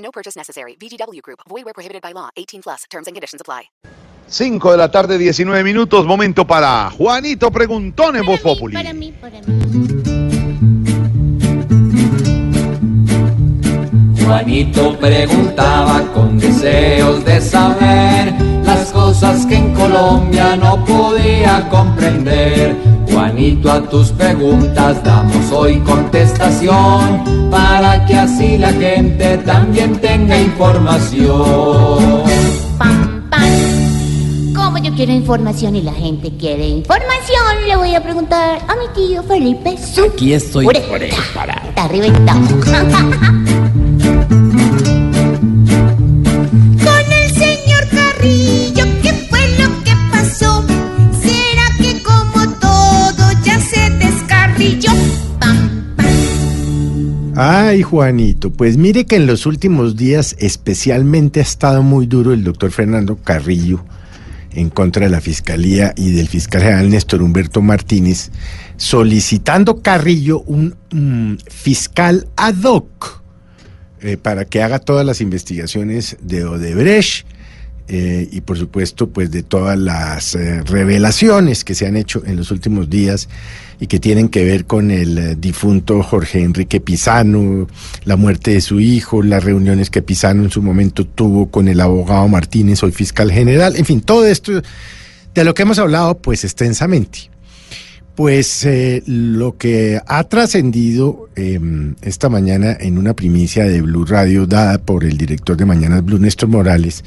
No purchase necessary. VGW Group. Void where prohibited by law. 18 plus. Terms and conditions apply. 5 de la tarde, 19 minutos. Momento para Juanito Preguntón en Voz Populi. Para mí, para mí. Juanito preguntaba con deseos de saber las cosas que en Colombia no podía comprender. Juanito, a tus preguntas damos hoy contestación para que así la gente también tenga información. Pam, pam. Como yo quiero información y la gente quiere información, le voy a preguntar a mi tío Felipe. Aquí estoy por eso, para. Está reventado. Ay, Juanito, pues mire que en los últimos días especialmente ha estado muy duro el doctor Fernando Carrillo en contra de la Fiscalía y del fiscal general Néstor Humberto Martínez, solicitando Carrillo un mm, fiscal ad hoc eh, para que haga todas las investigaciones de Odebrecht eh, y por supuesto pues de todas las eh, revelaciones que se han hecho en los últimos días y que tienen que ver con el eh, difunto Jorge Enrique Pizano, la muerte de su hijo, las reuniones que Pizano en su momento tuvo con el abogado Martínez, hoy fiscal general, en fin, todo esto de lo que hemos hablado pues extensamente. Pues eh, lo que ha trascendido eh, esta mañana en una primicia de Blue Radio dada por el director de Mañanas Blue, Néstor Morales,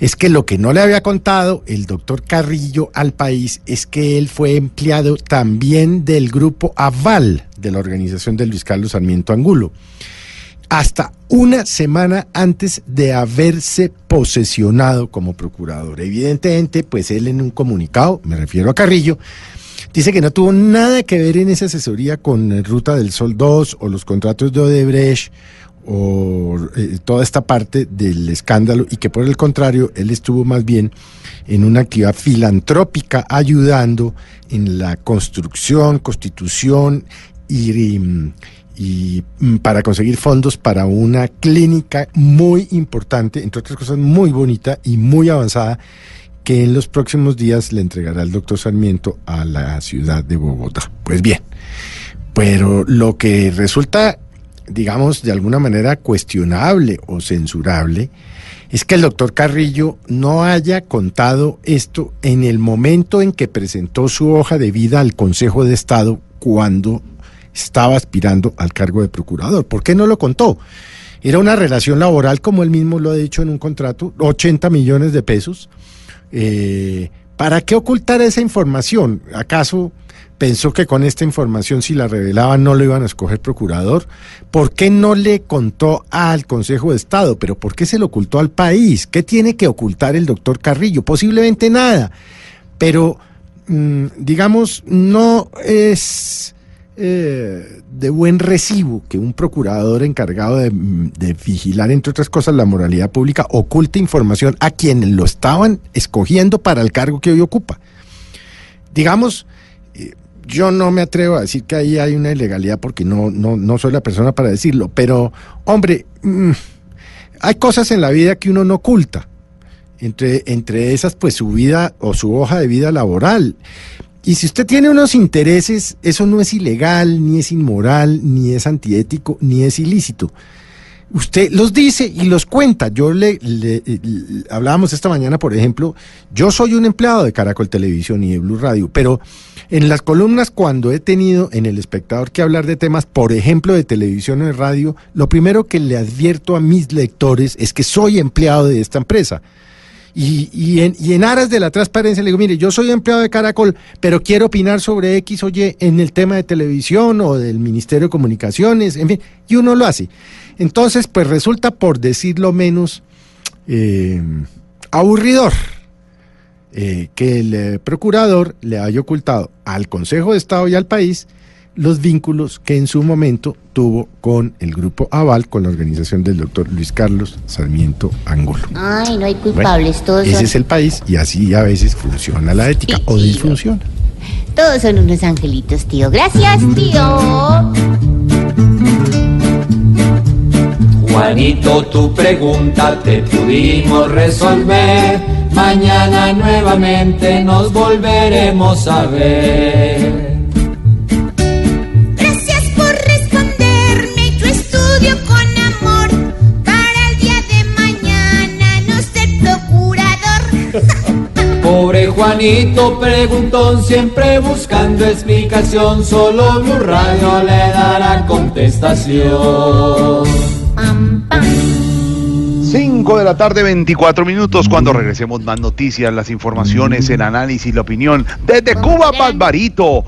es que lo que no le había contado el doctor Carrillo al país es que él fue empleado también del grupo Aval de la organización de Luis Carlos Sarmiento Angulo hasta una semana antes de haberse posesionado como procurador. Evidentemente, pues él en un comunicado, me refiero a Carrillo, dice que no tuvo nada que ver en esa asesoría con Ruta del Sol 2 o los contratos de Odebrecht o eh, toda esta parte del escándalo y que por el contrario él estuvo más bien en una actividad filantrópica ayudando en la construcción, constitución y, mm, para conseguir fondos para una clínica muy importante, entre otras cosas muy bonita y muy avanzada que en los próximos días le entregará el doctor Sarmiento a la ciudad de Bogotá. Pues bien, pero lo que resulta, digamos, de alguna manera cuestionable o censurable, es que el doctor Carrillo no haya contado esto en el momento en que presentó su hoja de vida al Consejo de Estado cuando estaba aspirando al cargo de procurador. ¿Por qué no lo contó? Era una relación laboral, como él mismo lo ha dicho en un contrato, 80 millones de pesos. Eh, ¿Para qué ocultar esa información? ¿Acaso pensó que con esta información, si la revelaban, no lo iban a escoger procurador? ¿Por qué no le contó al Consejo de Estado? ¿Pero por qué se lo ocultó al país? ¿Qué tiene que ocultar el doctor Carrillo? Posiblemente nada. Pero, mm, digamos, no es eh, de buen recibo que un procurador encargado de, de, vigilar, entre otras cosas, la moralidad pública, oculte información a quien lo estaban escogiendo para el cargo que hoy ocupa. Digamos, eh, yo no me atrevo a decir que ahí hay una ilegalidad porque no, no, no soy la persona para decirlo, pero, hombre, mmm, hay cosas en la vida que uno no oculta. Entre, entre esas, pues su vida o su hoja de vida laboral. Y si usted tiene unos intereses, eso no es ilegal, ni es inmoral, ni es antiético, ni es ilícito. Usted los dice y los cuenta. Yo le, hablábamos esta mañana, por ejemplo, yo soy un empleado de Caracol Televisión y de Blue Radio, pero en las columnas cuando he tenido en el espectador que hablar de temas, por ejemplo, de televisión o de radio, lo primero que le advierto a mis lectores es que soy empleado de esta empresa Y, y en, y en aras de la transparencia le digo, mire, yo soy empleado de Caracol, pero quiero opinar sobre X o Y en el tema de televisión o del Ministerio de Comunicaciones, en fin, y uno lo hace. Entonces, pues resulta, por decirlo menos, eh, aburridor eh, que el eh, procurador le haya ocultado al Consejo de Estado y al país los vínculos que en su momento tuvo con el grupo Aval, con la organización del doctor Luis Carlos Sarmiento Angulo. Ay, no hay Bueno, culpables, todos ese son, es el país y así a veces funciona la ética Sí, o tío. disfunciona. todos son unos angelitos, tío. Gracias, tío. Juanito, tu pregunta te pudimos resolver. Mañana nuevamente nos volveremos a ver. Juanito preguntón, siempre buscando explicación. Solo Blue Radio le dará contestación. Pam, pam. 5 de la tarde, 24 minutos. Cuando regresemos, más noticias, las informaciones, el análisis, la opinión. Desde Cuba, Barbarito.